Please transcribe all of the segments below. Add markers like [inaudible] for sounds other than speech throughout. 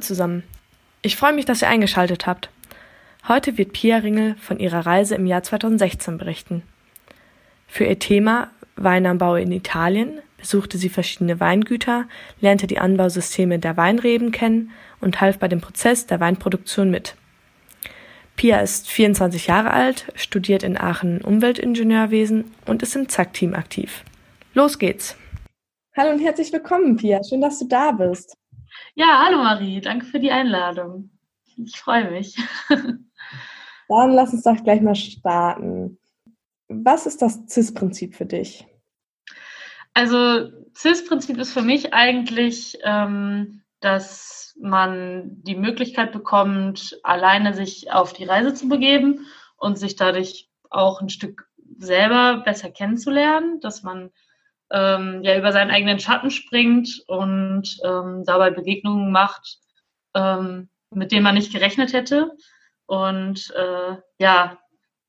zusammen. Ich freue mich, dass ihr eingeschaltet habt. Heute wird Pia Ringel von ihrer Reise im Jahr 2016 berichten. Für ihr Thema Weinanbau in Italien besuchte sie verschiedene Weingüter, lernte die Anbausysteme der Weinreben kennen und half bei dem Prozess der Weinproduktion mit. Pia ist 24 Jahre alt, studiert in Aachen Umweltingenieurwesen und ist im ZAK-Team aktiv. Los geht's! Hallo und herzlich willkommen, Pia. Schön, dass du da bist. Ja, hallo Marie, danke für die Einladung. Ich freue mich. [laughs] Dann lass uns doch gleich mal starten. Was ist das CIS-Prinzip für dich? Also CIS-Prinzip ist für mich eigentlich, ähm, dass man die Möglichkeit bekommt, alleine sich auf die Reise zu begeben und sich dadurch auch ein Stück selber besser kennenzulernen, dass man ähm, ja über seinen eigenen Schatten springt und ähm, dabei Begegnungen macht, ähm, mit denen man nicht gerechnet hätte. Und äh, ja,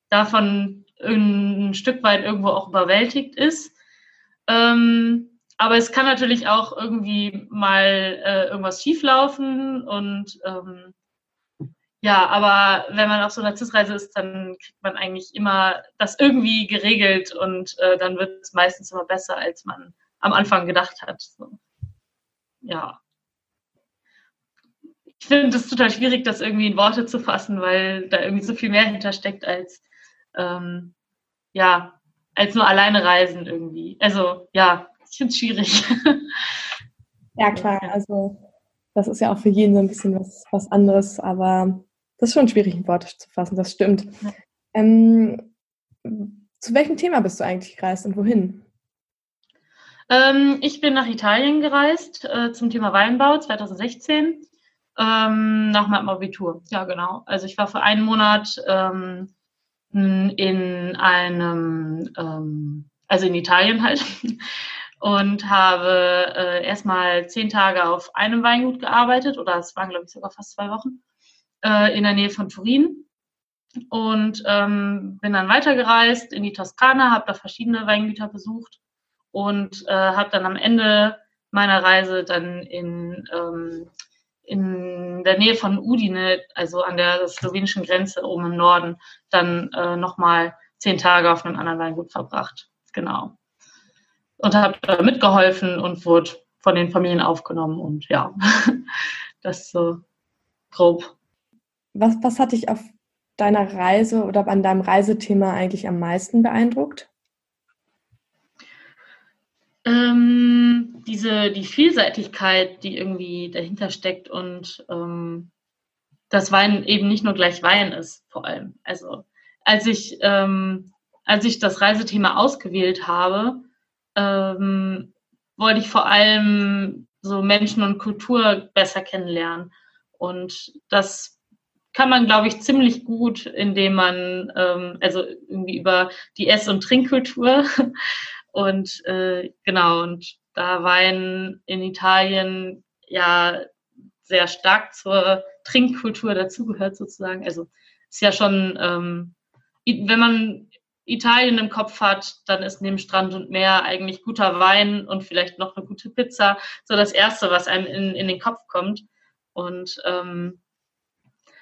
davon ein Stück weit irgendwo auch überwältigt ist. Ähm, aber es kann natürlich auch irgendwie mal äh, irgendwas schieflaufen und ähm, ja, aber wenn man auf so einer CIS-Reise ist, dann kriegt man eigentlich immer das irgendwie geregelt und äh, dann wird es meistens immer besser, als man am Anfang gedacht hat. So. Ja. Ich finde es total schwierig, das irgendwie in Worte zu fassen, weil da irgendwie so viel mehr hintersteckt als ähm, ja, als nur alleine reisen irgendwie. Also ja, ich finde es schwierig. Ja, klar, also das ist ja auch für jeden so ein bisschen was, was anderes, aber das ist schon schwierig in Worte zu fassen, das stimmt. Ja. Ähm, zu welchem Thema bist du eigentlich gereist und wohin? Ähm, ich bin nach Italien gereist äh, zum Thema Weinbau 2016 ähm, nach meinem Abitur. Ja, genau. Also ich war für einen Monat ähm, in einem, ähm, also in Italien halt, [laughs] und habe äh, erstmal zehn Tage auf einem Weingut gearbeitet oder es waren, glaube ich, sogar fast zwei Wochen äh, in der Nähe von Turin und ähm, bin dann weitergereist in die Toskana, habe da verschiedene Weingüter besucht und äh, habe dann am Ende meiner Reise dann in, ähm, in der Nähe von Udine, also an der slowenischen Grenze oben im Norden, dann äh, nochmal zehn Tage auf einem anderen Weingut verbracht. Genau. Und habe da mitgeholfen und wurde von den Familien aufgenommen und ja, [laughs] das so grob was, was hat dich auf deiner Reise oder an deinem Reisethema eigentlich am meisten beeindruckt? Ähm, diese, die Vielseitigkeit, die irgendwie dahinter steckt und ähm, dass Wein eben nicht nur gleich Wein ist, vor allem. Also als ich, ähm, als ich das Reisethema ausgewählt habe, ähm, wollte ich vor allem so Menschen und Kultur besser kennenlernen. Und das kann man, glaube ich, ziemlich gut, indem man, ähm, also irgendwie über die Ess- und Trinkkultur [laughs] und äh, genau, und da Wein in Italien ja sehr stark zur Trinkkultur dazugehört sozusagen. Also ist ja schon, ähm, wenn man Italien im Kopf hat, dann ist neben Strand und Meer eigentlich guter Wein und vielleicht noch eine gute Pizza so das Erste, was einem in, in den Kopf kommt. Und ähm,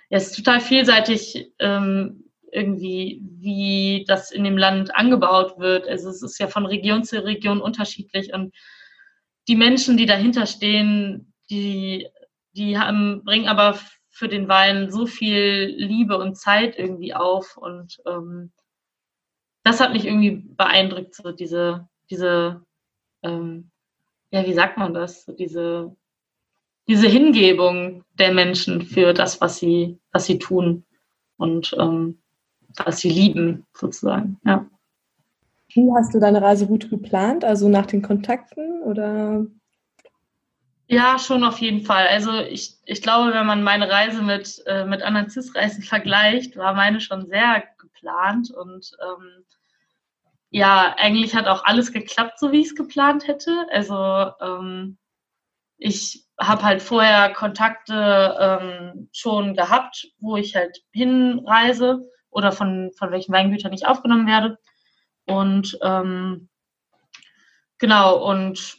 ja, es ist total vielseitig ähm, irgendwie, wie das in dem Land angebaut wird. Also es ist ja von Region zu Region unterschiedlich und die Menschen, die dahinter stehen, die, die haben, bringen aber für den Wein so viel Liebe und Zeit irgendwie auf und ähm, das hat mich irgendwie beeindruckt, so diese, diese, ähm, ja, wie sagt man das, so diese diese Hingebung der Menschen für das, was sie, was sie tun und ähm, was sie lieben, sozusagen. Ja. Wie hast du deine Reiseroute geplant? Also nach den Kontakten oder? Ja, schon auf jeden Fall. Also ich, ich glaube, wenn man meine Reise mit, äh, mit anderen CIS-Reisen vergleicht, war meine schon sehr geplant und ähm, ja, eigentlich hat auch alles geklappt, so wie ich es geplant hätte. Also ähm, ich habe halt vorher Kontakte ähm, schon gehabt, wo ich halt hinreise oder von, von welchen Weingütern ich aufgenommen werde. Und ähm, genau, und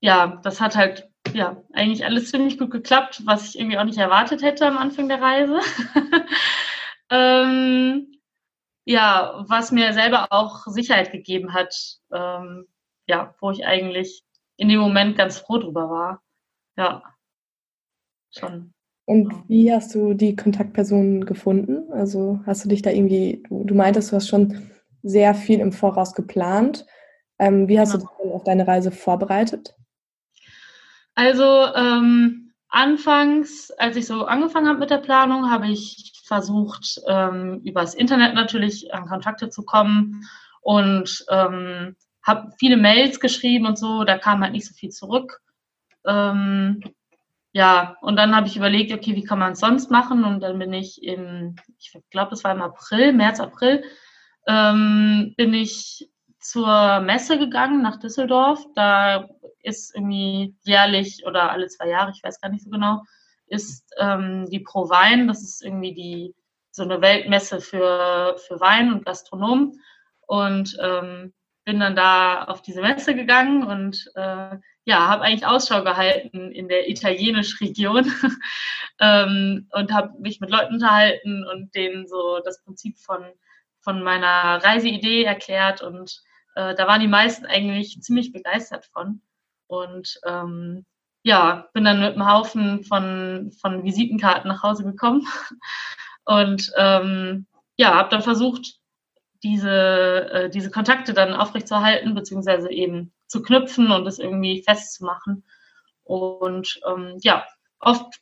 ja, das hat halt ja eigentlich alles ziemlich gut geklappt, was ich irgendwie auch nicht erwartet hätte am Anfang der Reise. [laughs] ähm, ja, was mir selber auch Sicherheit gegeben hat, ähm, ja, wo ich eigentlich in dem Moment ganz froh drüber war. Ja, schon. Und wie hast du die Kontaktpersonen gefunden? Also hast du dich da irgendwie, du, du meintest, du hast schon sehr viel im Voraus geplant. Ähm, wie hast genau. du dich auf deine Reise vorbereitet? Also ähm, anfangs, als ich so angefangen habe mit der Planung, habe ich versucht, ähm, übers Internet natürlich an Kontakte zu kommen und ähm, habe viele Mails geschrieben und so, da kam halt nicht so viel zurück. Ähm, ja, und dann habe ich überlegt, okay, wie kann man es sonst machen? Und dann bin ich im, ich glaube, es war im April, März, April, ähm, bin ich zur Messe gegangen nach Düsseldorf. Da ist irgendwie jährlich oder alle zwei Jahre, ich weiß gar nicht so genau, ist ähm, die Pro Wein. Das ist irgendwie die so eine Weltmesse für, für Wein und Gastronomen. Und ähm, bin dann da auf diese Messe gegangen und äh, ja, habe eigentlich Ausschau gehalten in der italienischen Region [laughs] ähm, und habe mich mit Leuten unterhalten und denen so das Prinzip von, von meiner Reiseidee erklärt und äh, da waren die meisten eigentlich ziemlich begeistert von. Und ähm, ja, bin dann mit einem Haufen von, von Visitenkarten nach Hause gekommen [laughs] und ähm, ja, habe dann versucht, diese, äh, diese Kontakte dann aufrechtzuerhalten, beziehungsweise eben zu knüpfen und es irgendwie festzumachen. Und ähm, ja, oft,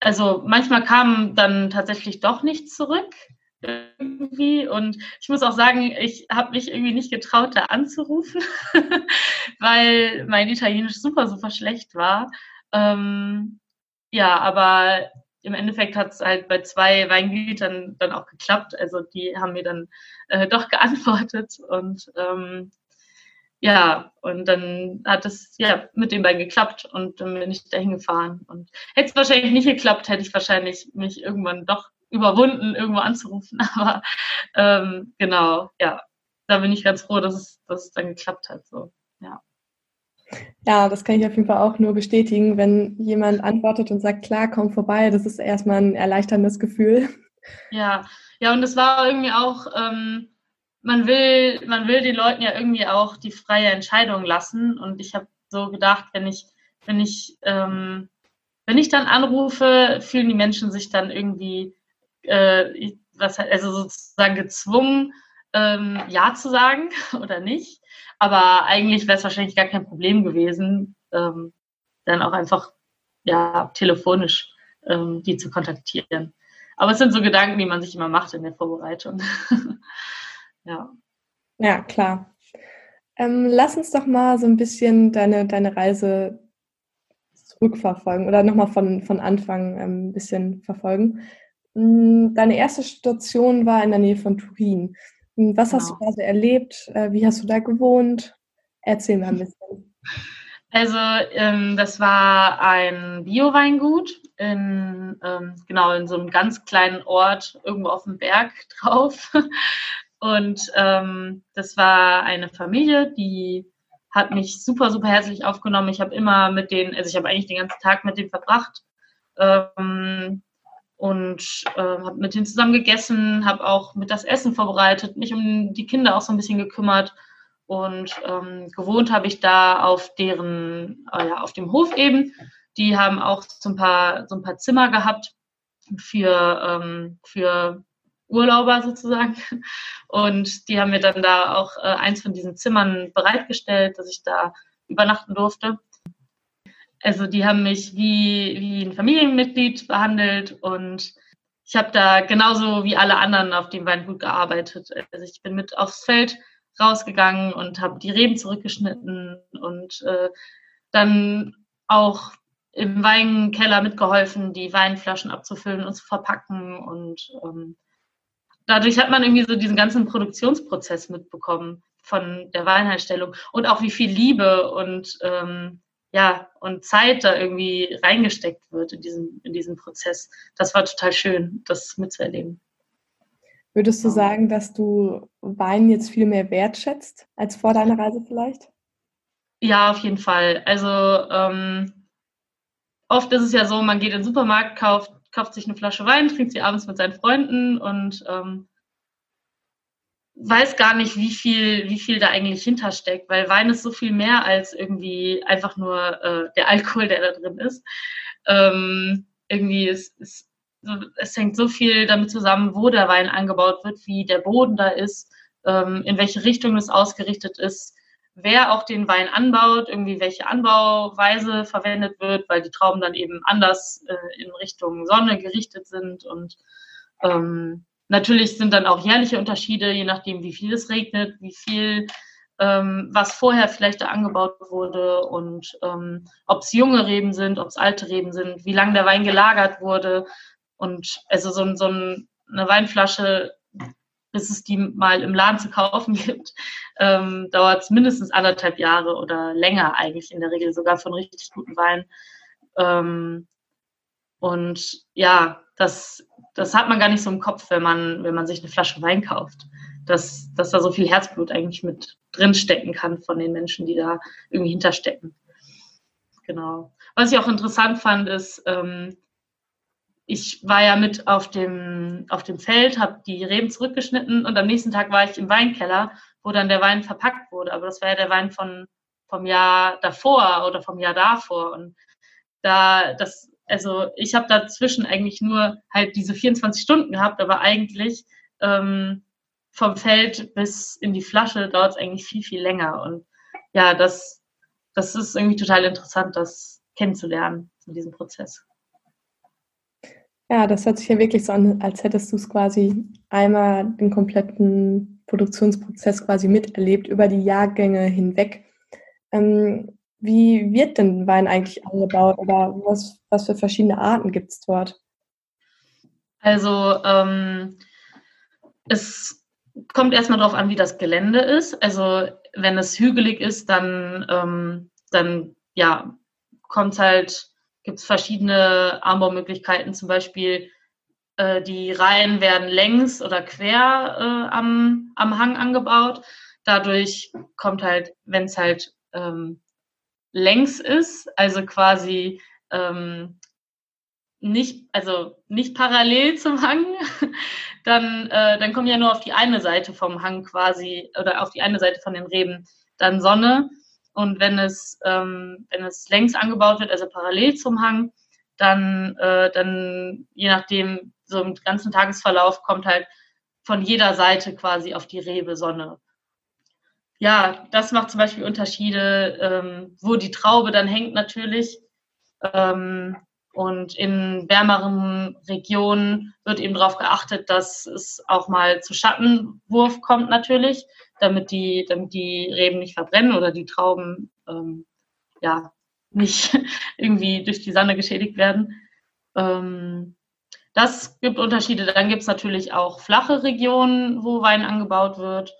also manchmal kam dann tatsächlich doch nichts zurück irgendwie. Und ich muss auch sagen, ich habe mich irgendwie nicht getraut, da anzurufen, [laughs] weil mein Italienisch super, super schlecht war. Ähm, ja, aber im Endeffekt hat es halt bei zwei Weingütern dann auch geklappt. Also die haben mir dann äh, doch geantwortet und ähm, ja, und dann hat es ja mit den beiden geklappt und dann bin ich dahin gefahren. Und hätte es wahrscheinlich nicht geklappt, hätte ich wahrscheinlich mich irgendwann doch überwunden, irgendwo anzurufen. [laughs] Aber ähm, genau, ja, da bin ich ganz froh, dass es, dass es dann geklappt hat. So, ja. Ja, das kann ich auf jeden Fall auch nur bestätigen. Wenn jemand antwortet und sagt, klar, komm vorbei, das ist erstmal ein erleichterndes Gefühl. Ja, ja, und es war irgendwie auch, ähm, man will, man will den Leuten ja irgendwie auch die freie Entscheidung lassen. Und ich habe so gedacht, wenn ich, wenn ich, ähm, wenn ich dann anrufe, fühlen die Menschen sich dann irgendwie, äh, was, also sozusagen gezwungen, ähm, Ja zu sagen [laughs] oder nicht. Aber eigentlich wäre es wahrscheinlich gar kein Problem gewesen, ähm, dann auch einfach ja, telefonisch ähm, die zu kontaktieren. Aber es sind so Gedanken, die man sich immer macht in der Vorbereitung. [laughs] ja. Ja, klar. Ähm, lass uns doch mal so ein bisschen deine, deine Reise zurückverfolgen oder nochmal von, von Anfang ähm, ein bisschen verfolgen. Hm, deine erste Station war in der Nähe von Turin. Hm, was genau. hast du genau. da so erlebt? Äh, wie hast du da gewohnt? Erzähl mal ein [laughs] bisschen. Also ähm, das war ein Bio-Weingut in ähm, genau in so einem ganz kleinen Ort irgendwo auf dem Berg [laughs] drauf. Und ähm, das war eine Familie, die hat mich super super herzlich aufgenommen. Ich habe immer mit denen, also ich habe eigentlich den ganzen Tag mit denen verbracht. Ähm, und äh, habe mit denen zusammen gegessen, habe auch mit das Essen vorbereitet, mich um die Kinder auch so ein bisschen gekümmert und ähm, gewohnt habe ich da auf deren, äh, ja, auf dem Hof eben. Die haben auch so ein paar, so ein paar Zimmer gehabt für, ähm, für Urlauber sozusagen. [laughs] Und die haben mir dann da auch äh, eins von diesen Zimmern bereitgestellt, dass ich da übernachten durfte. Also die haben mich wie, wie ein Familienmitglied behandelt und ich habe da genauso wie alle anderen auf dem Weingut gearbeitet. Also ich bin mit aufs Feld rausgegangen und habe die Reben zurückgeschnitten und äh, dann auch im Weinkeller mitgeholfen, die Weinflaschen abzufüllen und zu verpacken. Und ähm, dadurch hat man irgendwie so diesen ganzen Produktionsprozess mitbekommen von der Weinherstellung und auch wie viel Liebe und ähm, ja, und Zeit da irgendwie reingesteckt wird in diesen, in diesen Prozess. Das war total schön, das mitzuerleben. Würdest du sagen, dass du Wein jetzt viel mehr wertschätzt als vor deiner Reise vielleicht? Ja, auf jeden Fall. Also ähm, oft ist es ja so, man geht in den Supermarkt, kauft, kauft sich eine Flasche Wein, trinkt sie abends mit seinen Freunden und ähm, weiß gar nicht, wie viel, wie viel da eigentlich hintersteckt, weil Wein ist so viel mehr als irgendwie einfach nur äh, der Alkohol, der da drin ist. Ähm, irgendwie ist, ist es hängt so viel damit zusammen, wo der Wein angebaut wird, wie der Boden da ist, ähm, in welche Richtung es ausgerichtet ist, wer auch den Wein anbaut, irgendwie welche Anbauweise verwendet wird, weil die Trauben dann eben anders äh, in Richtung Sonne gerichtet sind und ähm, Natürlich sind dann auch jährliche Unterschiede, je nachdem, wie viel es regnet, wie viel, ähm, was vorher vielleicht da angebaut wurde und ähm, ob es junge Reben sind, ob es alte Reben sind, wie lange der Wein gelagert wurde. Und also so, so eine Weinflasche, bis es die mal im Laden zu kaufen [laughs] gibt, ähm, dauert es mindestens anderthalb Jahre oder länger eigentlich in der Regel, sogar von richtig guten Wein. Ähm, und ja, das, das hat man gar nicht so im Kopf, wenn man, wenn man sich eine Flasche Wein kauft. Dass, dass da so viel Herzblut eigentlich mit drinstecken kann von den Menschen, die da irgendwie hinterstecken. Genau. Was ich auch interessant fand, ist, ähm, ich war ja mit auf dem, auf dem Feld, habe die Reben zurückgeschnitten und am nächsten Tag war ich im Weinkeller, wo dann der Wein verpackt wurde. Aber das war ja der Wein von, vom Jahr davor oder vom Jahr davor. Und da, das also ich habe dazwischen eigentlich nur halt diese 24 Stunden gehabt, aber eigentlich ähm, vom Feld bis in die Flasche dauert es eigentlich viel, viel länger. Und ja, das, das ist irgendwie total interessant, das kennenzulernen, in diesem Prozess. Ja, das hört sich ja wirklich so an, als hättest du es quasi einmal den kompletten Produktionsprozess quasi miterlebt über die Jahrgänge hinweg. Ähm, wie wird denn Wein eigentlich angebaut oder was, was für verschiedene Arten gibt es dort? Also ähm, es kommt erstmal darauf an, wie das Gelände ist. Also wenn es hügelig ist, dann, ähm, dann ja, kommt halt, gibt es verschiedene Anbaumöglichkeiten, zum Beispiel äh, die Reihen werden längs oder quer äh, am, am Hang angebaut. Dadurch kommt halt, wenn es halt ähm, längs ist, also quasi ähm, nicht, also nicht parallel zum Hang, [laughs] dann, äh, dann kommt ja nur auf die eine Seite vom Hang quasi oder auf die eine Seite von den Reben dann Sonne. Und wenn es, ähm, wenn es längs angebaut wird, also parallel zum Hang, dann, äh, dann je nachdem, so im ganzen Tagesverlauf kommt halt von jeder Seite quasi auf die Rebe Sonne ja, das macht zum Beispiel Unterschiede, ähm, wo die Traube dann hängt natürlich. Ähm, und in wärmeren Regionen wird eben darauf geachtet, dass es auch mal zu Schattenwurf kommt natürlich, damit die, damit die Reben nicht verbrennen oder die Trauben ähm, ja nicht [laughs] irgendwie durch die Sonne geschädigt werden. Ähm, das gibt Unterschiede. Dann gibt es natürlich auch flache Regionen, wo Wein angebaut wird.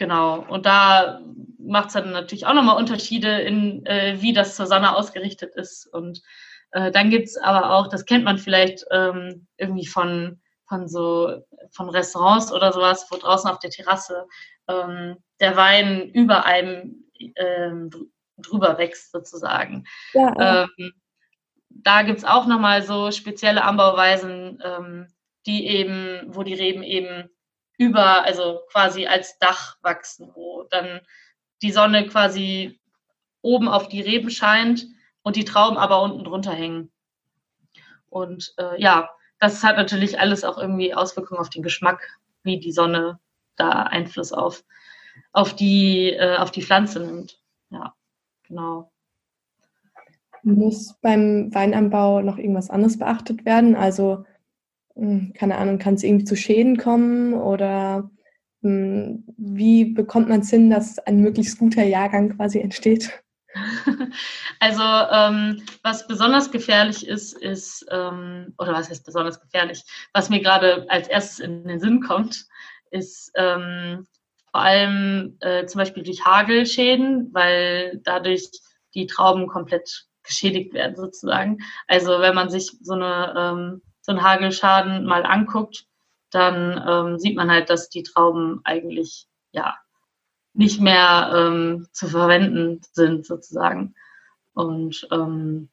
Genau. Und da macht es dann natürlich auch nochmal Unterschiede in, äh, wie das zur Sonne ausgerichtet ist. Und äh, dann es aber auch, das kennt man vielleicht ähm, irgendwie von, von so von Restaurants oder sowas, wo draußen auf der Terrasse ähm, der Wein über einem ähm, drüber wächst sozusagen. Ja, ja. Ähm, da gibt es auch nochmal so spezielle Anbauweisen, ähm, die eben, wo die Reben eben über, also quasi als Dach wachsen, wo dann die Sonne quasi oben auf die Reben scheint und die Trauben aber unten drunter hängen. Und äh, ja, das hat natürlich alles auch irgendwie Auswirkungen auf den Geschmack, wie die Sonne da Einfluss auf, auf, die, äh, auf die Pflanze nimmt. Ja, genau. Muss beim Weinanbau noch irgendwas anderes beachtet werden? Also keine Ahnung, kann es irgendwie zu Schäden kommen oder hm, wie bekommt man es hin, dass ein möglichst guter Jahrgang quasi entsteht? [laughs] Also ähm, was besonders gefährlich ist, ist, ähm, oder was heißt besonders gefährlich, was mir gerade als erstes in den Sinn kommt, ist ähm, vor allem äh, zum Beispiel durch Hagelschäden, weil dadurch die Trauben komplett geschädigt werden sozusagen. Also wenn man sich so eine ähm, so einen Hagelschaden mal anguckt, dann ähm, sieht man halt, dass die Trauben eigentlich ja nicht mehr ähm, zu verwenden sind sozusagen. Und ähm,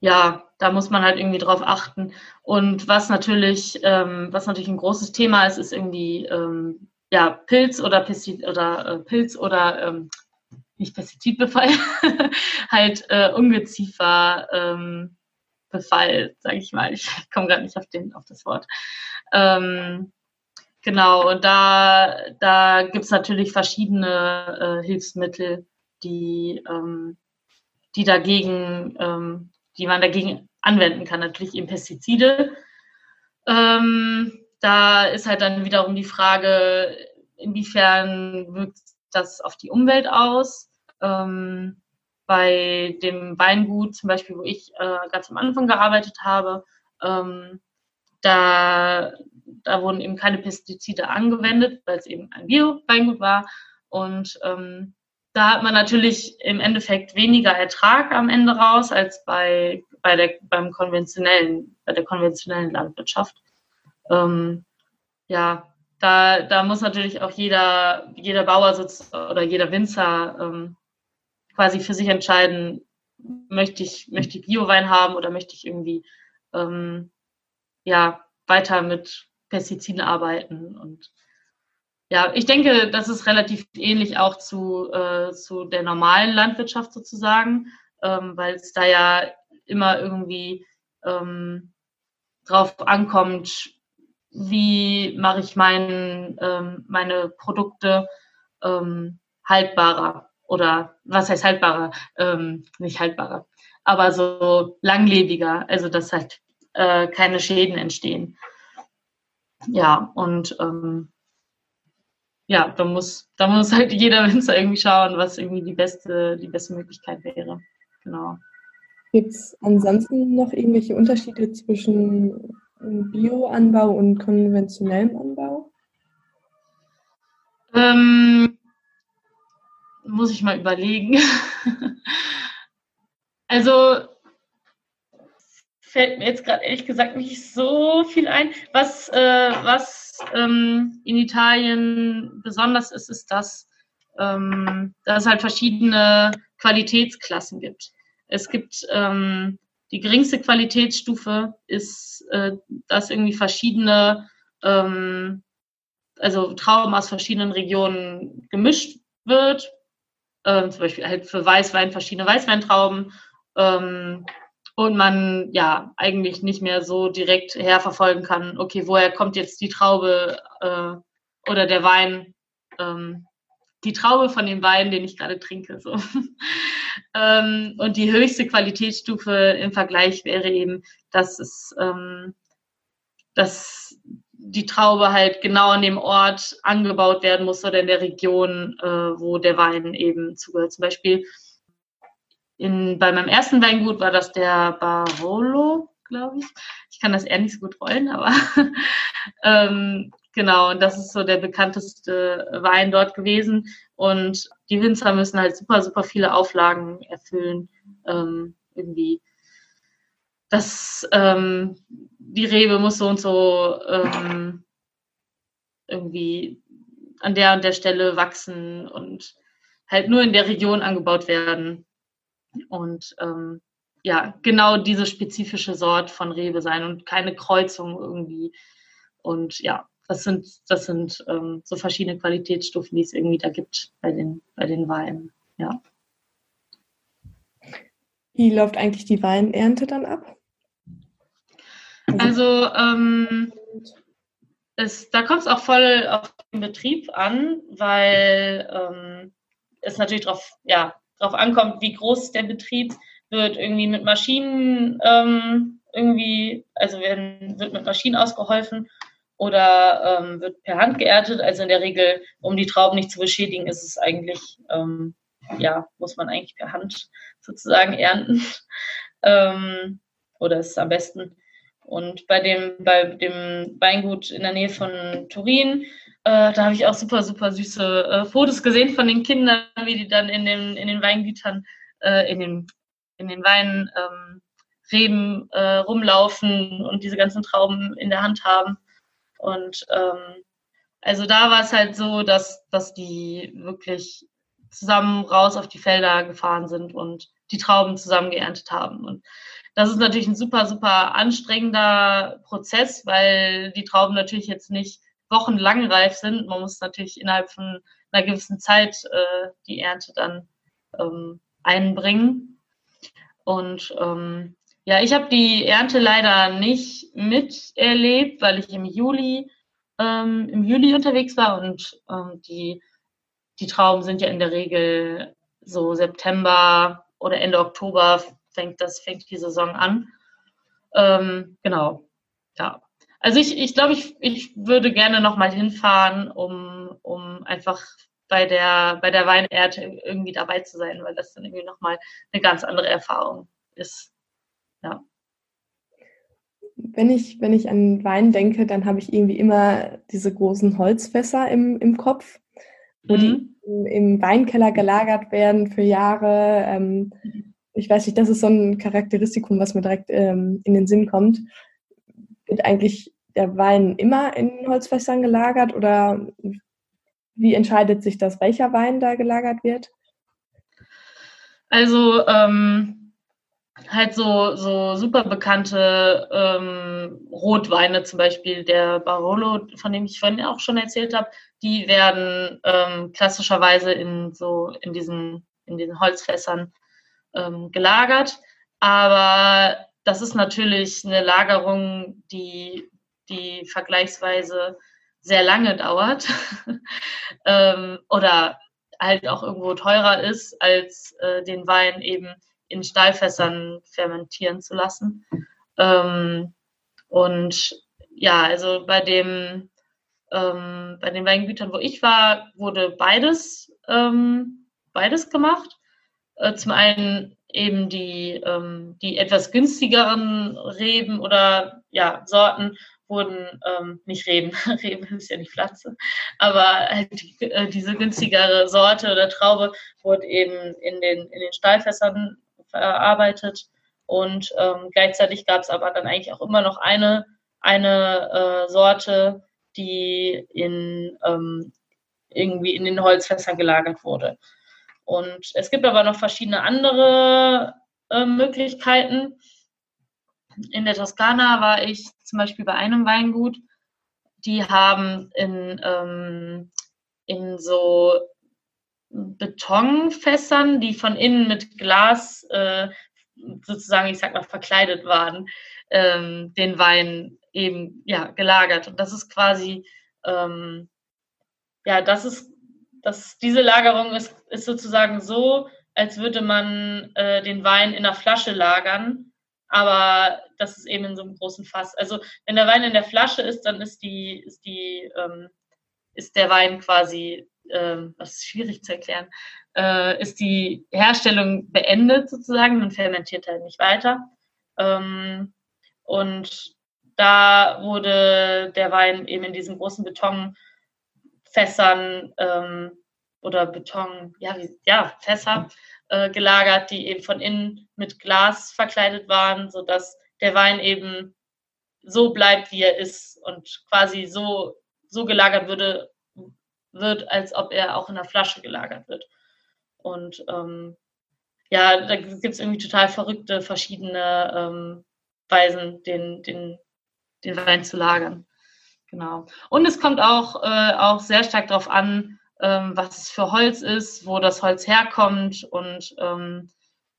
ja, da muss man halt irgendwie drauf achten. Und was natürlich, ähm, was natürlich ein großes Thema ist, ist irgendwie ähm, ja Pilz oder Pestizid oder äh, Pilz oder ähm, nicht Pestizidbefall, [laughs] halt äh, Ungeziefer ähm, Befall, sage ich mal. Ich [laughs] komme gerade nicht auf den auf das Wort. Ähm, genau, und da, da gibt es natürlich verschiedene äh, Hilfsmittel, die, ähm, die dagegen ähm, die man dagegen anwenden kann. Natürlich eben Pestizide. Ähm, da ist halt dann wiederum die Frage, inwiefern wirkt das auf die Umwelt aus. Ähm, bei dem Weingut zum Beispiel, wo ich äh, ganz am Anfang gearbeitet habe, ähm, da, da wurden eben keine Pestizide angewendet, weil es eben ein Bio-Weingut war. Und ähm, da hat man natürlich im Endeffekt weniger Ertrag am Ende raus als bei, bei der, beim konventionellen, bei der konventionellen Landwirtschaft. Ähm, ja, da, da muss natürlich auch jeder, jeder Bauer oder jeder Winzer ähm, quasi für sich entscheiden, möchte ich, möchte ich Biowein haben oder möchte ich irgendwie ähm, ja, weiter mit Pestiziden arbeiten. Und ja, ich denke, das ist relativ ähnlich auch zu, äh, zu der normalen Landwirtschaft sozusagen, ähm, weil es da ja immer irgendwie ähm, drauf ankommt, wie mache ich mein, ähm, meine Produkte ähm, haltbarer oder was heißt haltbarer? Ähm, nicht haltbarer, aber so langlebiger, also dass halt äh, keine Schäden entstehen. Ja, und ähm, ja, da muss, da muss halt jeder [laughs] Winzer irgendwie schauen, was irgendwie die beste, die beste Möglichkeit wäre. Genau. Gibt es ansonsten noch irgendwelche Unterschiede zwischen Bioanbau und konventionellem Anbau? Ähm, muss ich mal überlegen. [laughs] also fällt mir jetzt gerade ehrlich gesagt nicht so viel ein. Was, äh, was ähm, in Italien besonders ist, ist, dass, ähm, dass es halt verschiedene Qualitätsklassen gibt. Es gibt ähm, die geringste Qualitätsstufe ist, äh, dass irgendwie verschiedene, ähm, also Trauben aus verschiedenen Regionen gemischt wird. Ähm, zum Beispiel halt für Weißwein verschiedene Weißweintrauben. Ähm, und man ja eigentlich nicht mehr so direkt herverfolgen kann, okay, woher kommt jetzt die Traube äh, oder der Wein, ähm, die Traube von dem Wein, den ich gerade trinke. So. [laughs] ähm, und die höchste Qualitätsstufe im Vergleich wäre eben, dass es ähm, dass die Traube halt genau an dem Ort angebaut werden muss oder in der Region, äh, wo der Wein eben zugehört. Zum Beispiel in, bei meinem ersten Weingut war das der Barolo, glaube ich. Ich kann das eher nicht so gut rollen, aber [laughs] ähm, genau, und das ist so der bekannteste Wein dort gewesen. Und die Winzer müssen halt super, super viele Auflagen erfüllen. Ähm, irgendwie, das, ähm, die Rebe muss so und so ähm, irgendwie an der und der Stelle wachsen und halt nur in der Region angebaut werden und ähm, ja, genau diese spezifische Sort von Rebe sein und keine Kreuzung irgendwie. Und ja, das sind, das sind ähm, so verschiedene Qualitätsstufen, die es irgendwie da gibt bei den, bei den Weinen. Ja. Wie läuft eigentlich die Weinernte dann ab? Also ähm, es, da kommt es auch voll auf den Betrieb an, weil ähm, es natürlich darauf ja, drauf ankommt, wie groß der Betrieb wird, irgendwie mit Maschinen ähm, irgendwie, also werden, wird mit Maschinen ausgeholfen oder ähm, wird per Hand geerntet. Also in der Regel, um die Trauben nicht zu beschädigen, ist es eigentlich, ähm, ja, muss man eigentlich per Hand sozusagen ernten. [laughs] ähm, oder ist es am besten. Und bei dem, bei dem Weingut in der Nähe von Turin äh, da habe ich auch super, super süße äh, Fotos gesehen von den Kindern, wie die dann in den, in den Weingütern, äh, in den, in den Weinreben ähm, äh, rumlaufen und diese ganzen Trauben in der Hand haben. Und ähm, Also da war es halt so, dass, dass die wirklich zusammen raus auf die Felder gefahren sind und die Trauben zusammen geerntet haben. Und das ist natürlich ein super, super anstrengender Prozess, weil die Trauben natürlich jetzt nicht wochenlang reif sind. Man muss natürlich innerhalb von einer gewissen Zeit äh, die Ernte dann ähm, einbringen. Und ähm, ja, ich habe die Ernte leider nicht miterlebt, weil ich im Juli ähm, im Juli unterwegs war und ähm, die, die Trauben sind ja in der Regel so September oder Ende Oktober fängt das, fängt die Saison an. Ähm, genau, ja. Also ich, ich glaube, ich, ich würde gerne nochmal hinfahren, um, um einfach bei der, bei der Weinernte irgendwie dabei zu sein, weil das dann irgendwie nochmal eine ganz andere Erfahrung ist. Ja. Wenn ich, wenn ich an Wein denke, dann habe ich irgendwie immer diese großen Holzfässer im, im Kopf, wo mhm. die im, Weinkeller gelagert werden für Jahre. Ähm, ich weiß nicht, das ist so ein Charakteristikum, was mir direkt ähm, in den Sinn kommt. Wird eigentlich der Wein immer in Holzfässern gelagert oder wie entscheidet sich das, welcher Wein da gelagert wird? Also ähm, halt so, so super bekannte ähm, Rotweine, zum Beispiel der Barolo, von dem ich vorhin auch schon erzählt habe, die werden ähm, klassischerweise in so in diesen, in diesen Holzfässern ähm, gelagert. Aber das ist natürlich eine Lagerung, die, die vergleichsweise sehr lange dauert [laughs] ähm, oder halt auch irgendwo teurer ist, als äh, den Wein eben in Stahlfässern fermentieren zu lassen. Ähm, und ja, also bei dem ähm, bei den Weingütern, wo ich war, wurde beides ähm, beides gemacht. Äh, zum einen eben die, ähm, die etwas günstigeren Reben oder ja, Sorten wurden ähm, nicht Reben, [laughs] Reben ist ja nicht Pflanze, aber halt die, äh, diese günstigere Sorte oder Traube wurde eben in den, in den Stahlfässern verarbeitet und ähm, gleichzeitig gab es aber dann eigentlich auch immer noch eine, eine äh, Sorte, die in, ähm, irgendwie in den Holzfässern gelagert wurde. Und es gibt aber noch verschiedene andere äh, Möglichkeiten. In der Toskana war ich zum Beispiel bei einem Weingut, die haben in, ähm, in so Betonfässern, die von innen mit Glas äh, sozusagen, ich sag mal, verkleidet waren, ähm, den Wein eben ja gelagert. Und das ist quasi ähm, ja, das ist das, diese Lagerung ist, ist sozusagen so, als würde man äh, den Wein in einer Flasche lagern, aber das ist eben in so einem großen Fass. Also wenn der Wein in der Flasche ist, dann ist die, ist die, ähm, ist der Wein quasi, ähm, das ist schwierig zu erklären, äh, ist die Herstellung beendet sozusagen, man fermentiert halt nicht weiter. Ähm, und da wurde der Wein eben in diesem großen Beton Fässern ähm, oder Beton, ja, wie, ja Fässer äh, gelagert, die eben von innen mit Glas verkleidet waren, sodass der Wein eben so bleibt, wie er ist und quasi so, so gelagert würde, wird, als ob er auch in der Flasche gelagert wird. Und ähm, ja, da gibt es irgendwie total verrückte verschiedene ähm, Weisen, den, den, den Wein zu lagern. Genau. Und es kommt auch, äh, auch sehr stark darauf an, ähm, was es für Holz ist, wo das Holz herkommt. Und ähm,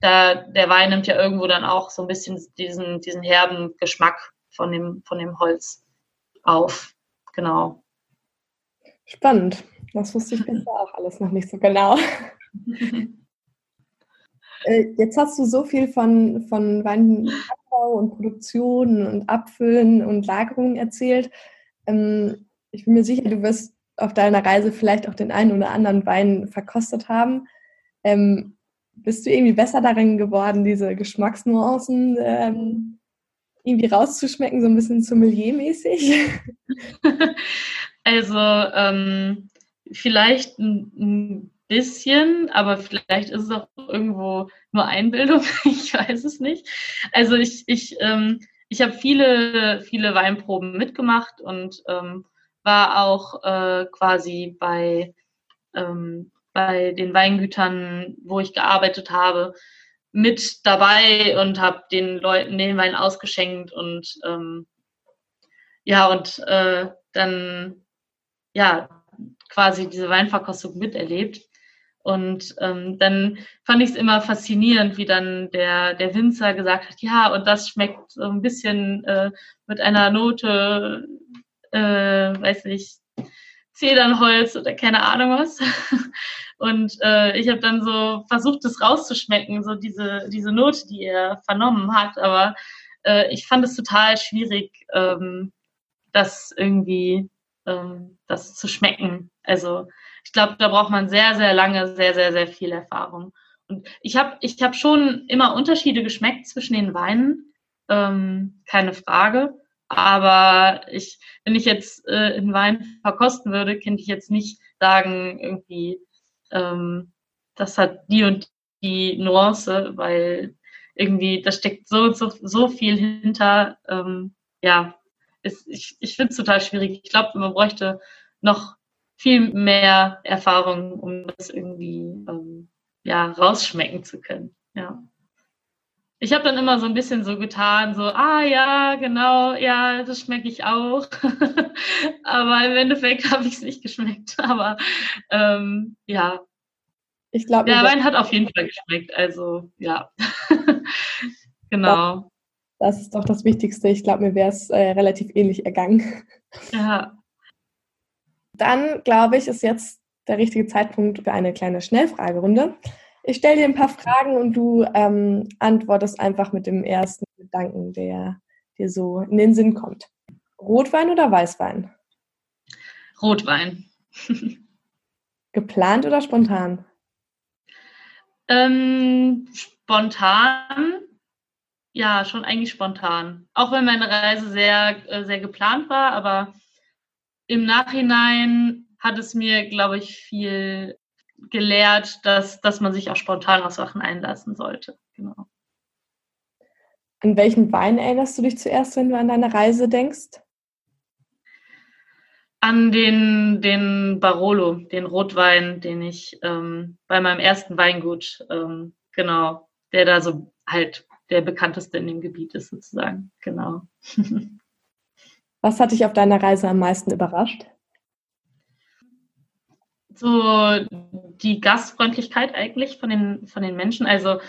da, der Wein nimmt ja irgendwo dann auch so ein bisschen diesen, diesen herben Geschmack von dem, von dem Holz auf. Genau. Spannend. Das wusste ich [laughs] bisher auch alles noch nicht so genau. [laughs] Äh, jetzt hast du so viel von, von Weinanbau und Produktion und Abfüllen und Lagerungen erzählt. Ähm, ich bin mir sicher, du wirst auf deiner Reise vielleicht auch den einen oder anderen Wein verkostet haben. Ähm, bist du irgendwie besser darin geworden, diese Geschmacksnuancen ähm, irgendwie rauszuschmecken, so ein bisschen sommelier-mäßig? [laughs] Also ähm, vielleicht ein, ein, bisschen, aber vielleicht ist es auch irgendwo nur Einbildung. [laughs] ich weiß es nicht. Also ich, ich ähm, ich habe viele, viele Weinproben mitgemacht und ähm, war auch äh, quasi bei, ähm, bei den Weingütern, wo ich gearbeitet habe, mit dabei und habe den Leuten den Wein ausgeschenkt und ähm, ja, und äh, dann ja quasi diese Weinverkostung miterlebt. Und ähm, dann fand ich es immer faszinierend, wie dann der, der Winzer gesagt hat, ja, und das schmeckt so ein bisschen äh, mit einer Note, äh, weiß nicht, Zedernholz oder keine Ahnung was. [laughs] Und äh, ich habe dann so versucht, das rauszuschmecken, so diese, diese Note, die er vernommen hat. Aber äh, ich fand es total schwierig, ähm, das irgendwie ähm, das zu schmecken. Also ich glaube, da braucht man sehr, sehr lange, sehr, sehr, sehr viel Erfahrung. Und ich habe ich hab schon immer Unterschiede geschmeckt zwischen den Weinen, ähm, keine Frage. Aber ich, wenn ich jetzt äh, einen Wein verkosten würde, könnte ich jetzt nicht sagen, irgendwie, ähm, das hat die und die Nuance, weil irgendwie, da steckt so, so, so viel hinter. Ähm, ja, ist, ich, ich finde es total schwierig. Ich glaube, man bräuchte noch viel mehr Erfahrung, um das irgendwie ähm, ja, rausschmecken zu können. Ja. Ich habe dann immer so ein bisschen so getan, so, ah ja, genau, ja, das schmecke ich auch. [laughs] Aber im Endeffekt habe ich es nicht geschmeckt. [laughs] Aber ähm, ja. Ich glaube, der Wein hat auf jeden Fall geschmeckt. Also ja. [laughs] genau. Das ist doch das Wichtigste. Ich glaube, mir wäre es äh, relativ ähnlich ergangen. Ja. Dann, glaube ich, ist jetzt der richtige Zeitpunkt für eine kleine Schnellfragerunde. Ich stelle dir ein paar Fragen und du ähm, antwortest einfach mit dem ersten Gedanken, der dir so in den Sinn kommt. Rotwein oder Weißwein? Rotwein. [laughs] Geplant oder spontan? Ähm, spontan, ja, schon eigentlich spontan. Auch wenn meine Reise sehr, äh, sehr geplant war, aber im Nachhinein hat es mir, glaube ich, viel gelehrt, dass, dass man sich auch spontan auf Sachen einlassen sollte. Genau. An welchen Wein erinnerst du dich zuerst, wenn du an deine Reise denkst? An den, den Barolo, den Rotwein, den ich ähm, bei meinem ersten Weingut, ähm, genau, der da so halt der bekannteste in dem Gebiet ist sozusagen. Genau. [laughs] Was hat dich auf deiner Reise am meisten überrascht? So die Gastfreundlichkeit eigentlich von den, von den Menschen. Also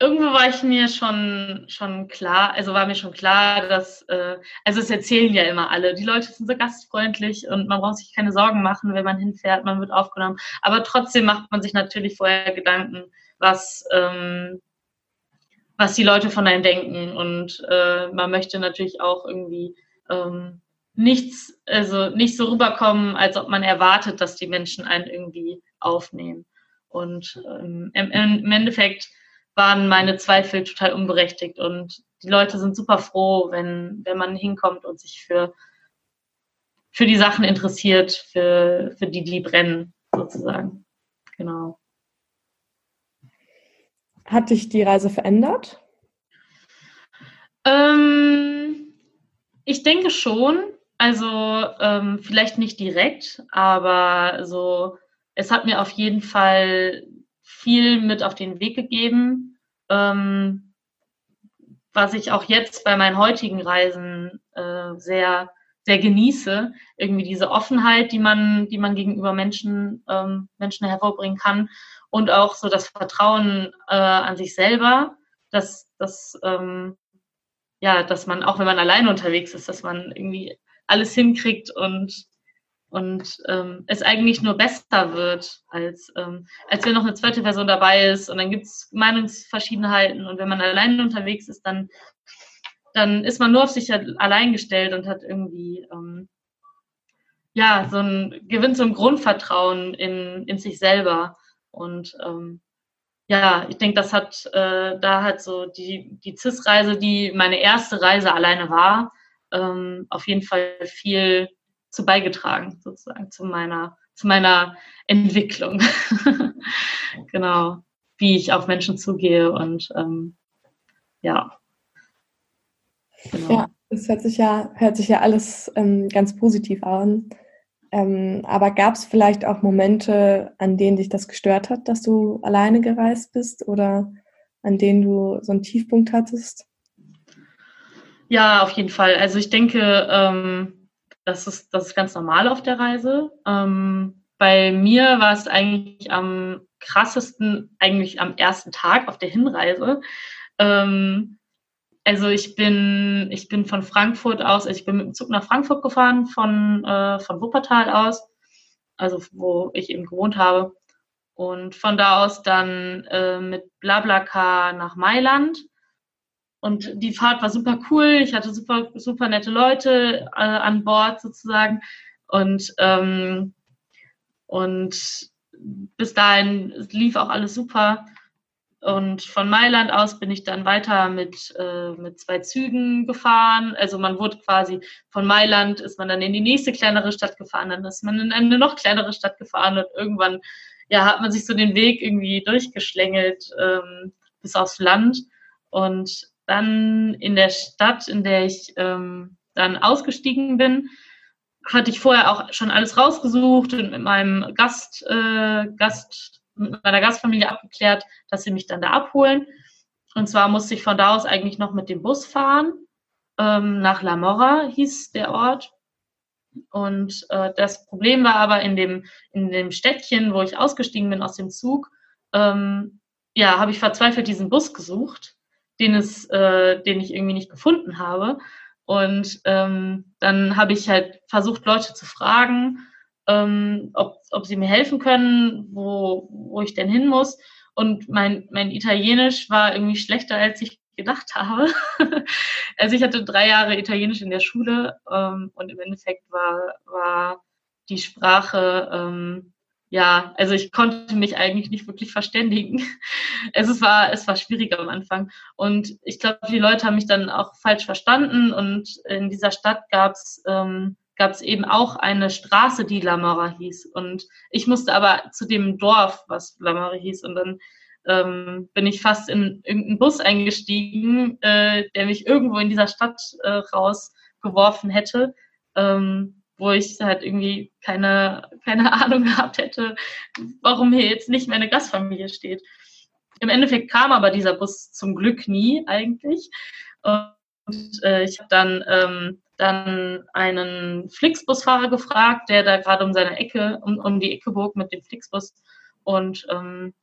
irgendwo war ich mir schon, schon klar, also war mir schon klar, dass, äh, also es erzählen ja immer alle, die Leute sind so gastfreundlich und man braucht sich keine Sorgen machen, wenn man hinfährt, man wird aufgenommen. Aber trotzdem macht man sich natürlich vorher Gedanken, was, ähm, was die Leute von einem denken. Und äh, man möchte natürlich auch irgendwie ähm, nichts, also nicht so rüberkommen, als ob man erwartet, dass die Menschen einen irgendwie aufnehmen. Und ähm, im, im Endeffekt waren meine Zweifel total unberechtigt und die Leute sind super froh, wenn, wenn man hinkommt und sich für, für die Sachen interessiert, für, für die, die brennen, sozusagen. Genau. Hat dich die Reise verändert? Ähm, ich denke schon. Also ähm, vielleicht nicht direkt, aber so, es hat mir auf jeden Fall viel mit auf den Weg gegeben, ähm, was ich auch jetzt bei meinen heutigen Reisen äh, sehr, sehr genieße. Irgendwie diese Offenheit, die man, die man gegenüber Menschen, ähm, Menschen hervorbringen kann und auch so das Vertrauen äh, an sich selber, dass, dass ähm, ja, dass man, auch wenn man alleine unterwegs ist, dass man irgendwie alles hinkriegt und, und ähm, es eigentlich nur besser wird, als, ähm, als wenn noch eine zweite Person dabei ist und dann gibt es Meinungsverschiedenheiten und wenn man alleine unterwegs ist, dann, dann ist man nur auf sich allein gestellt und hat irgendwie ähm, ja, so ein, gewinnt so ein Grundvertrauen in, in sich selber. Und ähm, ja, ich denke, das hat äh, da hat so die, die CIS-Reise, die meine erste Reise alleine war, ähm, auf jeden Fall viel zu beigetragen, sozusagen, zu meiner, zu meiner Entwicklung. [laughs] genau, wie ich auf Menschen zugehe und ähm, ja. Genau. Ja, Das hört sich ja, hört sich ja alles ähm, ganz positiv an. Ähm, aber gab es vielleicht auch Momente, an denen dich das gestört hat, dass du alleine gereist bist oder an denen du so einen Tiefpunkt hattest? Ja, auf jeden Fall. Also ich denke, ähm, das, ist, das ist ganz normal auf der Reise. Ähm, bei mir war es eigentlich am krassesten, eigentlich am ersten Tag auf der Hinreise. Ähm, also ich bin, ich bin von Frankfurt aus, ich bin mit dem Zug nach Frankfurt gefahren, von, äh, von Wuppertal aus, also wo ich eben gewohnt habe. Und von da aus dann äh, mit Blablacar nach Mailand. Und die Fahrt war super cool. Ich hatte super, super nette Leute äh, an Bord sozusagen. Und, ähm, und bis dahin lief auch alles super. Und von Mailand aus bin ich dann weiter mit, äh, mit zwei Zügen gefahren. Also man wurde quasi von Mailand ist man dann in die nächste kleinere Stadt gefahren, dann ist man in eine noch kleinere Stadt gefahren und irgendwann ja, hat man sich so den Weg irgendwie durchgeschlängelt ähm, bis aufs Land. Und dann in der Stadt, in der ich ähm, dann ausgestiegen bin, hatte ich vorher auch schon alles rausgesucht und mit meinem Gast, äh, Gast mit meiner Gastfamilie abgeklärt, dass sie mich dann da abholen. Und zwar musste ich von da aus eigentlich noch mit dem Bus fahren. Ähm, nach La Morra hieß der Ort. Und äh, das Problem war aber in dem, in dem Städtchen, wo ich ausgestiegen bin aus dem Zug, ähm, ja, habe ich verzweifelt diesen Bus gesucht, den, es, äh, den ich irgendwie nicht gefunden habe. Und ähm, dann habe ich halt versucht, Leute zu fragen, ähm, ob, ob sie mir helfen können, wo, wo ich denn hin muss. Und mein, mein Italienisch war irgendwie schlechter, als ich gedacht habe. [laughs] also ich hatte drei Jahre Italienisch in der Schule ähm, und im Endeffekt war, war die Sprache, ähm, ja, also ich konnte mich eigentlich nicht wirklich verständigen. [laughs] Also es war, es war schwieriger am Anfang. Und ich glaube, die Leute haben mich dann auch falsch verstanden und in dieser Stadt gab's ähm, gab es eben auch eine Straße, die Lamara hieß. Und ich musste aber zu dem Dorf, was Lamara hieß. Und dann ähm, bin ich fast in irgendeinen Bus eingestiegen, äh, der mich irgendwo in dieser Stadt äh, rausgeworfen hätte, ähm, wo ich halt irgendwie keine, keine [laughs] Ahnung gehabt hätte, warum hier jetzt nicht meine Gastfamilie steht. Im Endeffekt kam aber dieser Bus zum Glück nie eigentlich. Und äh, ich habe dann ähm, dann einen Flixbusfahrer gefragt, der da gerade um seine Ecke, um, um die Ecke bog mit dem Flixbus. Und ähm,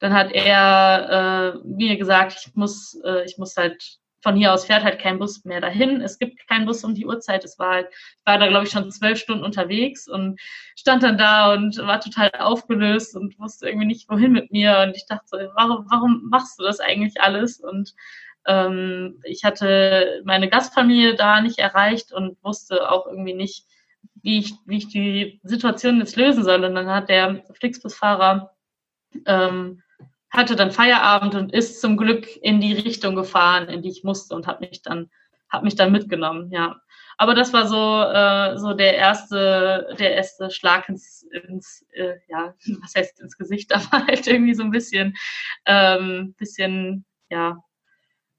dann hat er äh, mir gesagt, ich muss, äh, ich muss halt von hier aus fährt halt kein Bus mehr dahin. Es gibt keinen Bus um die Uhrzeit. Es war halt, ich war da glaube ich schon zwölf Stunden unterwegs und stand dann da und war total aufgelöst und wusste irgendwie nicht wohin mit mir. Und ich dachte warum, warum machst du das eigentlich alles? Und ähm, ich hatte meine Gastfamilie da nicht erreicht und wusste auch irgendwie nicht, wie ich, wie ich die Situation jetzt lösen soll. Und dann hat der Flixbusfahrer ähm, hatte dann Feierabend und ist zum Glück in die Richtung gefahren, in die ich musste und hat mich dann hat mich dann mitgenommen, ja. Aber das war so äh, so der erste der erste Schlag ins, ins äh, ja [laughs] was heißt ins Gesicht, [laughs] aber halt irgendwie so ein bisschen ähm, bisschen ja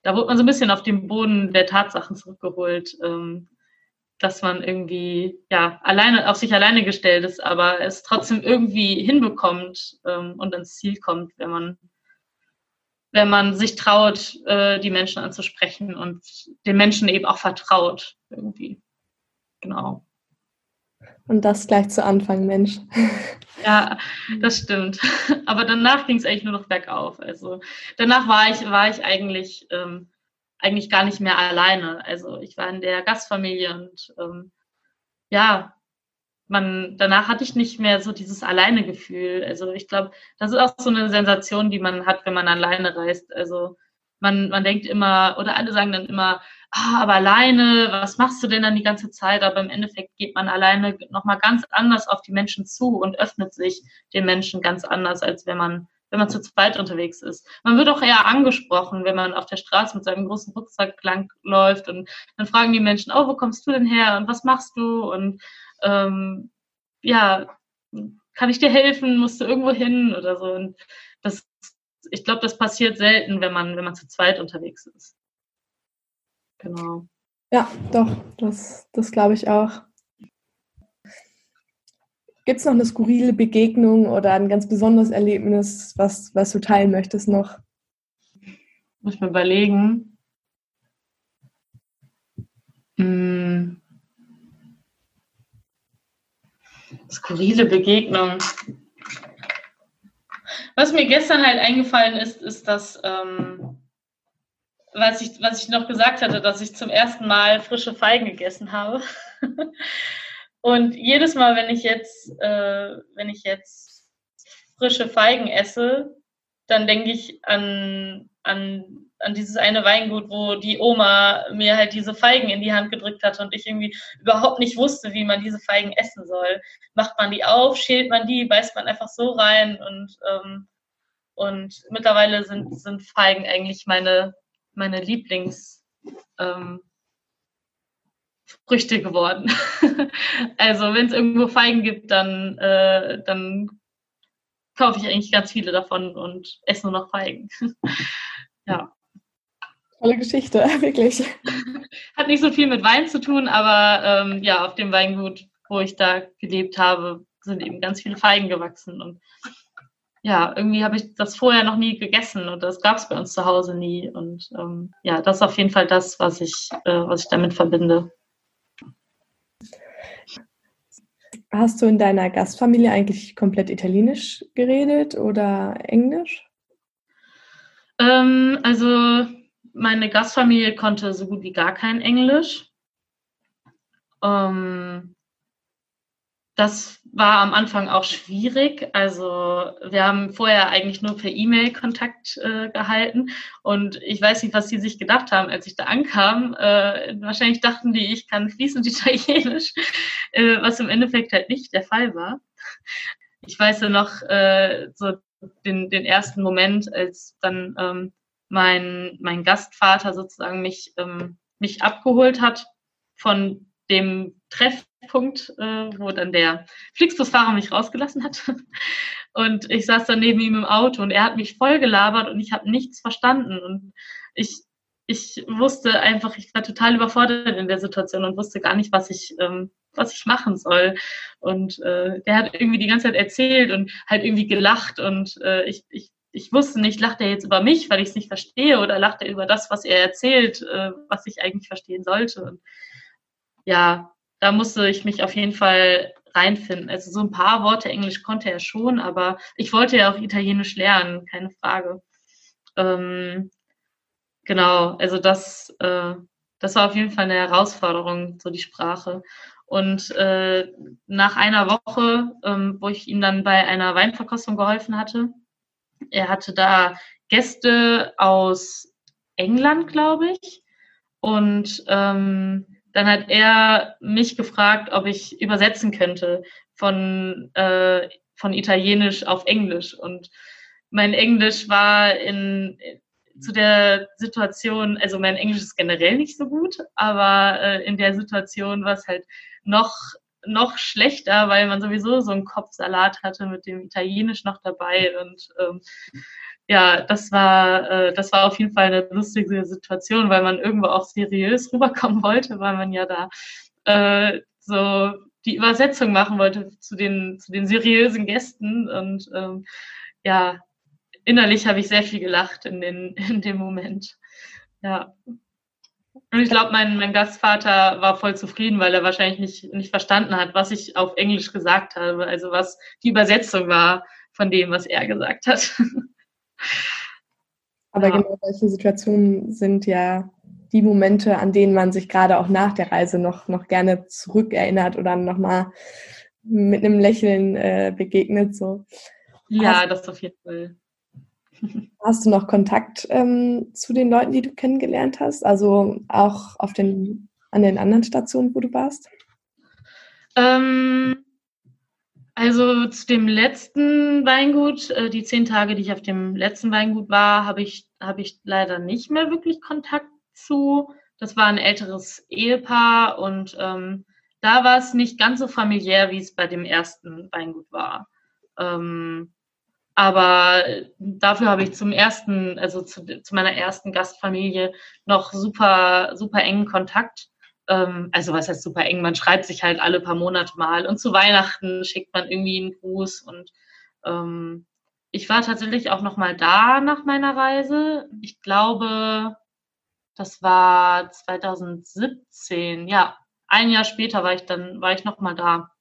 da wurde man so ein bisschen auf den Boden der Tatsachen zurückgeholt, ähm, dass man irgendwie ja alleine auf sich alleine gestellt ist, aber es trotzdem irgendwie hinbekommt ähm, und ins Ziel kommt, wenn man wenn man sich traut, äh, die Menschen anzusprechen und den Menschen eben auch vertraut irgendwie. Genau. Und das gleich zu Anfang, Mensch. Ja, das stimmt. Aber danach ging es eigentlich nur noch bergauf. Also danach war ich, war ich eigentlich, ähm, eigentlich gar nicht mehr alleine. Also ich war in der Gastfamilie und ähm, ja, man, danach hatte ich nicht mehr so dieses Alleine-Gefühl. Also ich glaube, das ist auch so eine Sensation, die man hat, wenn man alleine reist. Also man, man denkt immer, oder alle sagen dann immer, ah, aber alleine, was machst du denn dann die ganze Zeit? Aber im Endeffekt geht man alleine nochmal ganz anders auf die Menschen zu und öffnet sich den Menschen ganz anders, als wenn man, wenn man zu zweit unterwegs ist. Man wird auch eher angesprochen, wenn man auf der Straße mit seinem großen Rucksack lang läuft und dann fragen die Menschen, oh, wo kommst du denn her und was machst du? Und ähm, ja, kann ich dir helfen? Musst du irgendwo hin oder so? Und das, ich glaube, das passiert selten, wenn man, wenn man zu zweit unterwegs ist. Genau. Ja, doch, das, das glaube ich auch. Gibt es noch eine skurrile Begegnung oder ein ganz besonderes Erlebnis, was, was du teilen möchtest noch? Muss ich mir überlegen. Hm. Skurrile Begegnung. Was mir gestern halt eingefallen ist, ist, dass, ähm, was, ich, was ich noch gesagt hatte, dass ich zum ersten Mal frische Feigen gegessen habe. [laughs] Und jedes Mal, wenn ich jetzt, äh, wenn ich jetzt frische Feigen esse, dann denke ich an, an, an dieses eine Weingut, wo die Oma mir halt diese Feigen in die Hand gedrückt hat und ich irgendwie überhaupt nicht wusste, wie man diese Feigen essen soll. Macht man die auf, schält man die, beißt man einfach so rein und, ähm, und mittlerweile sind, sind Feigen eigentlich meine, meine Lieblings, ähm, geworden. [laughs] also wenn es irgendwo Feigen gibt, dann, äh, dann kaufe ich eigentlich ganz viele davon und esse nur noch Feigen. [laughs] ja. Tolle Geschichte, [laughs] wirklich. Hat nicht so viel mit Wein zu tun, aber ähm, ja, auf dem Weingut, wo ich da gelebt habe, sind eben ganz viele Feigen gewachsen. Und ja, irgendwie habe ich das vorher noch nie gegessen und das gab es bei uns zu Hause nie. Und ähm, ja, das ist auf jeden Fall das, was ich, äh, was ich damit verbinde. Hast du in deiner Gastfamilie eigentlich komplett Italienisch geredet oder Englisch? Ähm, also meine Gastfamilie konnte so gut wie gar kein Englisch. Ähm, das war am Anfang auch schwierig. Also wir haben vorher eigentlich nur per E-Mail Kontakt äh, gehalten und ich weiß nicht, was die sich gedacht haben, als ich da ankam. Äh, wahrscheinlich dachten die, ich kann fließend [laughs] Italienisch, äh, was im Endeffekt halt nicht der Fall war. Ich weiß ja noch äh, so den, den ersten Moment, als dann ähm, mein, mein Gastvater sozusagen mich, ähm, mich abgeholt hat von dem Treffpunkt, äh, wo dann der Flixbusfahrer mich rausgelassen hat. [laughs] Und ich saß dann neben ihm im Auto und er hat mich voll gelabert und ich habe nichts verstanden. Und ich, ich wusste einfach, ich war total überfordert in der Situation und wusste gar nicht, was ich, ähm, was ich machen soll. Und äh, der hat irgendwie die ganze Zeit erzählt und halt irgendwie gelacht und äh, ich, ich ich wusste nicht, lacht er jetzt über mich, weil ich es nicht verstehe, oder lacht er über das, was er erzählt, äh, was ich eigentlich verstehen sollte. Und ja, da musste ich mich auf jeden Fall reinfinden. Also so ein paar Worte Englisch konnte er schon, aber ich wollte ja auch Italienisch lernen, keine Frage. Ähm, genau, also das, äh, das war auf jeden Fall eine Herausforderung, so die Sprache. Und äh, nach einer Woche, ähm, wo ich ihm dann bei einer Weinverkostung geholfen hatte, er hatte da Gäste aus England, glaube ich. Und ähm, dann hat er mich gefragt, ob ich übersetzen könnte von, äh, von Italienisch auf Englisch. Und mein Englisch war in, zu der Situation, also mein Englisch ist generell nicht so gut, aber äh, in der Situation war es halt noch, noch schlechter, weil man sowieso so einen Kopfsalat hatte mit dem Italienisch noch dabei und ähm, ja, das war, äh, das war auf jeden Fall eine lustige Situation, weil man irgendwo auch seriös [laughs] rüberkommen wollte, weil man ja da äh, so die Übersetzung machen wollte zu den, zu den seriösen Gästen. Und ähm, ja, innerlich habe ich sehr viel gelacht in, den, [laughs] in dem Moment. Ja. Und ich glaube, mein, mein Gastvater war voll zufrieden, weil er wahrscheinlich nicht, nicht verstanden hat, was ich auf Englisch gesagt habe, also was die Übersetzung war von dem, was er gesagt hat. [laughs] Aber ja. genau solche Situationen sind ja die Momente, an denen man sich gerade auch nach der Reise noch, noch gerne zurückerinnert oder nochmal mit einem Lächeln äh, begegnet. So. Ja, hast, das auf jeden Fall. [laughs] Hast du noch Kontakt ähm, zu den Leuten, die du kennengelernt hast? Also auch auf den, an den anderen Stationen, wo du warst? Ähm, also zu dem letzten Weingut, äh, die zehn Tage, die ich auf dem letzten Weingut war, habe ich, habe ich leider nicht mehr wirklich Kontakt zu. Das war ein älteres Ehepaar und ähm, da war es nicht ganz so familiär, wie es bei dem ersten Weingut war. Ähm, aber dafür habe ich zum ersten, also zu, zu, meiner ersten Gastfamilie noch super, super engen Kontakt. Ähm, also was heißt super eng, man schreibt sich halt alle paar Monate mal und zu Weihnachten schickt man irgendwie einen Gruß und ähm, ich war tatsächlich auch noch mal da nach meiner Reise. Ich glaube, das war 2017. Ja, ein Jahr später war ich dann war ich noch mal da.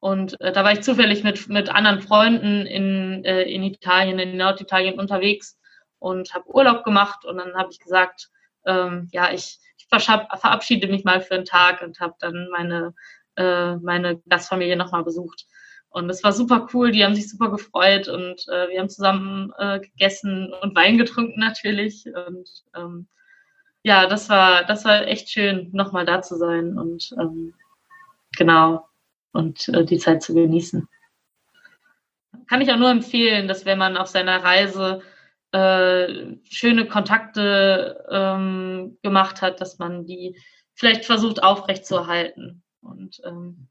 Und äh, da war ich zufällig mit mit anderen Freunden in äh, in Italien, in Norditalien unterwegs und habe Urlaub gemacht und dann habe ich gesagt, ähm, ja, ich verabschiede mich mal für einen Tag und habe dann meine, äh, meine Gastfamilie nochmal besucht. Und es war super cool, die haben sich super gefreut und äh, wir haben zusammen äh, gegessen und Wein getrunken natürlich. Und ähm, ja, das war, das war echt schön, nochmal da zu sein und ähm, genau und äh, die Zeit zu genießen. Kann ich auch nur empfehlen, dass wenn man auf seiner Reise äh, schöne Kontakte ähm, gemacht hat, dass man die vielleicht versucht aufrechtzuerhalten. Und ähm,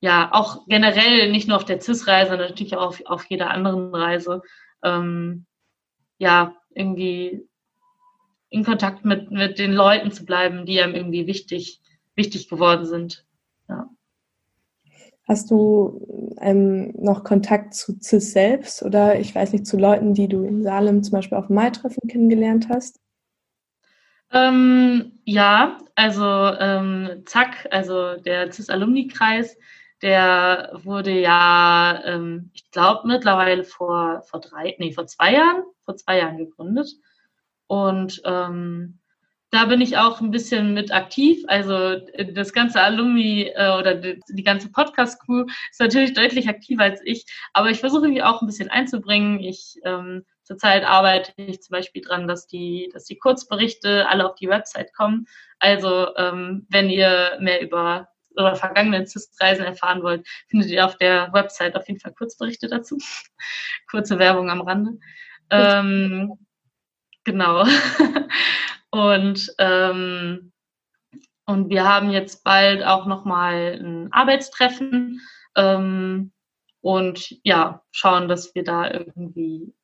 ja, auch generell nicht nur auf der CIS-Reise, natürlich auch auf, auf jeder anderen Reise, ähm, ja, irgendwie in Kontakt mit, mit den Leuten zu bleiben, die einem irgendwie wichtig, wichtig geworden sind. Ja. Hast du ähm, noch Kontakt zu CIS selbst oder ich weiß nicht, zu Leuten, die du in Salem zum Beispiel auf dem Mai-Treffen kennengelernt hast? Ähm, ja, also ähm, Zack, also der CIS-Alumni-Kreis, der wurde ja, ähm, ich glaube, mittlerweile vor, vor drei, nee, vor zwei Jahren, vor zwei Jahren gegründet. Und ähm, da bin ich auch ein bisschen mit aktiv. Also äh, das ganze Alumni äh, oder die, die ganze Podcast-Crew ist natürlich deutlich aktiver als ich, aber ich versuche mich auch ein bisschen einzubringen. Ich ähm, zurzeit arbeite ich zum Beispiel dran, dass die, dass die Kurzberichte alle auf die Website kommen. Also ähm, wenn ihr mehr über oder vergangenen CIS-Reisen erfahren wollt, findet ihr auf der Website auf jeden Fall Kurzberichte dazu. [laughs] Kurze Werbung am Rande. Ähm, genau. [laughs] Und, ähm, und wir haben jetzt bald auch nochmal ein Arbeitstreffen ähm, und ja, schauen, dass wir da irgendwie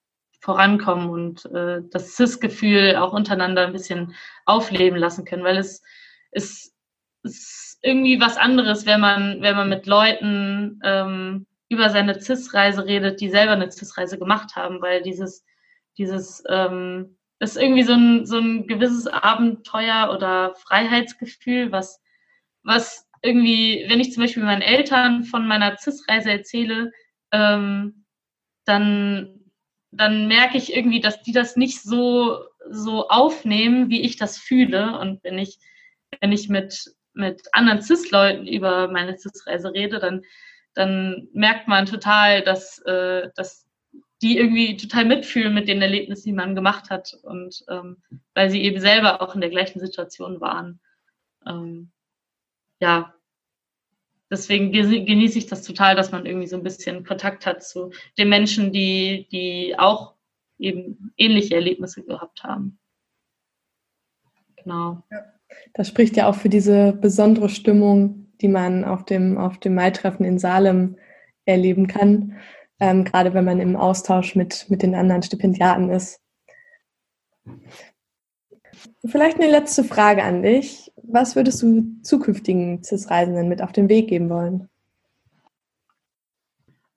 vorankommen und äh, das CIS-Gefühl auch untereinander ein bisschen aufleben lassen können, weil es, es, ist irgendwie was anderes, wenn man, wenn man mit Leuten ähm, über seine CIS-Reise redet, die selber eine CIS-Reise gemacht haben, weil dieses, dieses ähm, ist irgendwie so ein, so ein gewisses Abenteuer oder Freiheitsgefühl, was, was irgendwie, wenn ich zum Beispiel meinen Eltern von meiner CIS-Reise erzähle, ähm, dann, dann merke ich irgendwie, dass die das nicht so, so aufnehmen, wie ich das fühle. Und wenn ich, wenn ich mit, mit anderen CIS-Leuten über meine CIS-Reise rede, dann, dann merkt man total, dass, äh, dass die irgendwie total mitfühlen mit den Erlebnissen, die man gemacht hat und ähm, weil sie eben selber auch in der gleichen Situation waren. Ähm, ja, deswegen genieße ich das total, dass man irgendwie so ein bisschen Kontakt hat zu den Menschen, die, die auch eben ähnliche Erlebnisse gehabt haben. Genau. Das spricht ja auch für diese besondere Stimmung, die man auf dem, auf dem Maitreffen in Salem erleben kann ähm, gerade wenn man im Austausch mit, mit den anderen Stipendiaten ist. Vielleicht eine letzte Frage an dich. Was würdest du zukünftigen CIS-Reisenden mit auf den Weg geben wollen?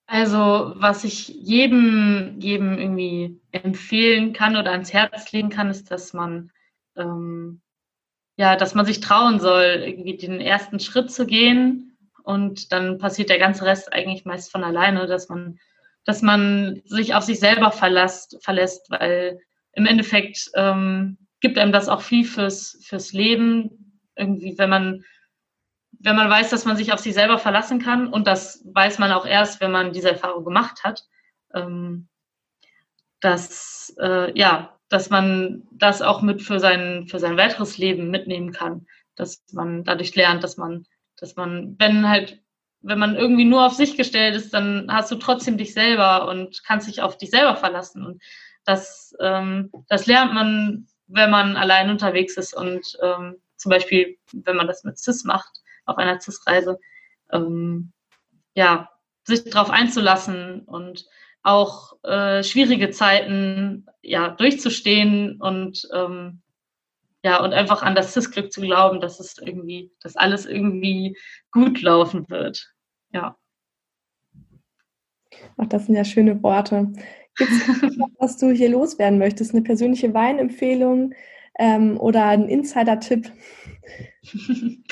Also, was ich jedem, jedem irgendwie empfehlen kann oder ans Herz legen kann, ist, dass man, ähm, ja, dass man sich trauen soll, irgendwie den ersten Schritt zu gehen und dann passiert der ganze Rest eigentlich meist von alleine, dass man dass man sich auf sich selber verlässt, verlässt weil im Endeffekt ähm, gibt einem das auch viel fürs, fürs Leben. Irgendwie, wenn man, wenn man weiß, dass man sich auf sich selber verlassen kann und das weiß man auch erst, wenn man diese Erfahrung gemacht hat, ähm, dass, äh, ja, dass man das auch mit für sein, für sein weiteres Leben mitnehmen kann, dass man dadurch lernt, dass man, dass man, wenn halt wenn man irgendwie nur auf sich gestellt ist, dann hast du trotzdem dich selber und kannst dich auf dich selber verlassen. Und das, ähm, das lernt man, wenn man allein unterwegs ist und ähm, zum Beispiel, wenn man das mit CIS macht, auf einer CIS-Reise, ähm, ja, sich darauf einzulassen und auch äh, schwierige Zeiten ja durchzustehen und ähm, ja, und einfach an das CIS-Glück zu glauben, dass es irgendwie, dass alles irgendwie gut laufen wird. Ja. Ach, das sind ja schöne Worte. Gibt es [laughs] noch, was du hier loswerden möchtest? Eine persönliche Weinempfehlung ähm, oder ein Insider-Tipp? [laughs]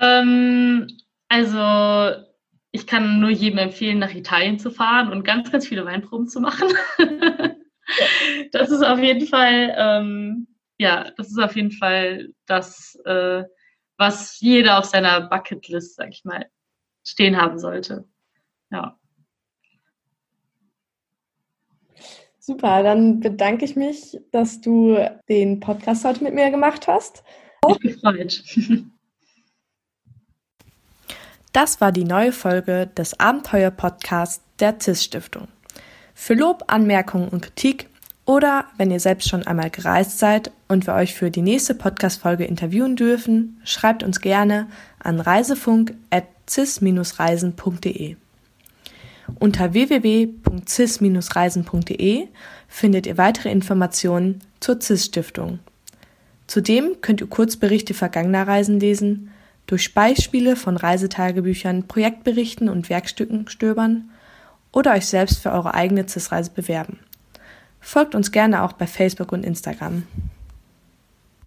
ähm, also ich kann nur jedem empfehlen, nach Italien zu fahren und ganz, ganz viele Weinproben zu machen. [laughs] das ist auf jeden Fall, ähm, ja, das ist auf jeden Fall das, äh, was jeder auf seiner Bucketlist, sag ich mal, stehen haben sollte. Ja. Super, dann bedanke ich mich, dass du den Podcast heute mit mir gemacht hast. Auch gefreut. [laughs] Das war die neue Folge des Abenteuer-Podcasts der CIS-Stiftung. Für Lob, Anmerkungen und Kritik oder wenn ihr selbst schon einmal gereist seid und wir euch für die nächste Podcast-Folge interviewen dürfen, schreibt uns gerne an reisefunk.cis-reisen.de. Unter www.cis-reisen.de findet ihr weitere Informationen zur CIS-Stiftung. Zudem könnt ihr Kurzberichte vergangener Reisen lesen, durch Beispiele von Reisetagebüchern, Projektberichten und Werkstücken stöbern oder euch selbst für eure eigene CIS-Reise bewerben. Folgt uns gerne auch bei Facebook und Instagram.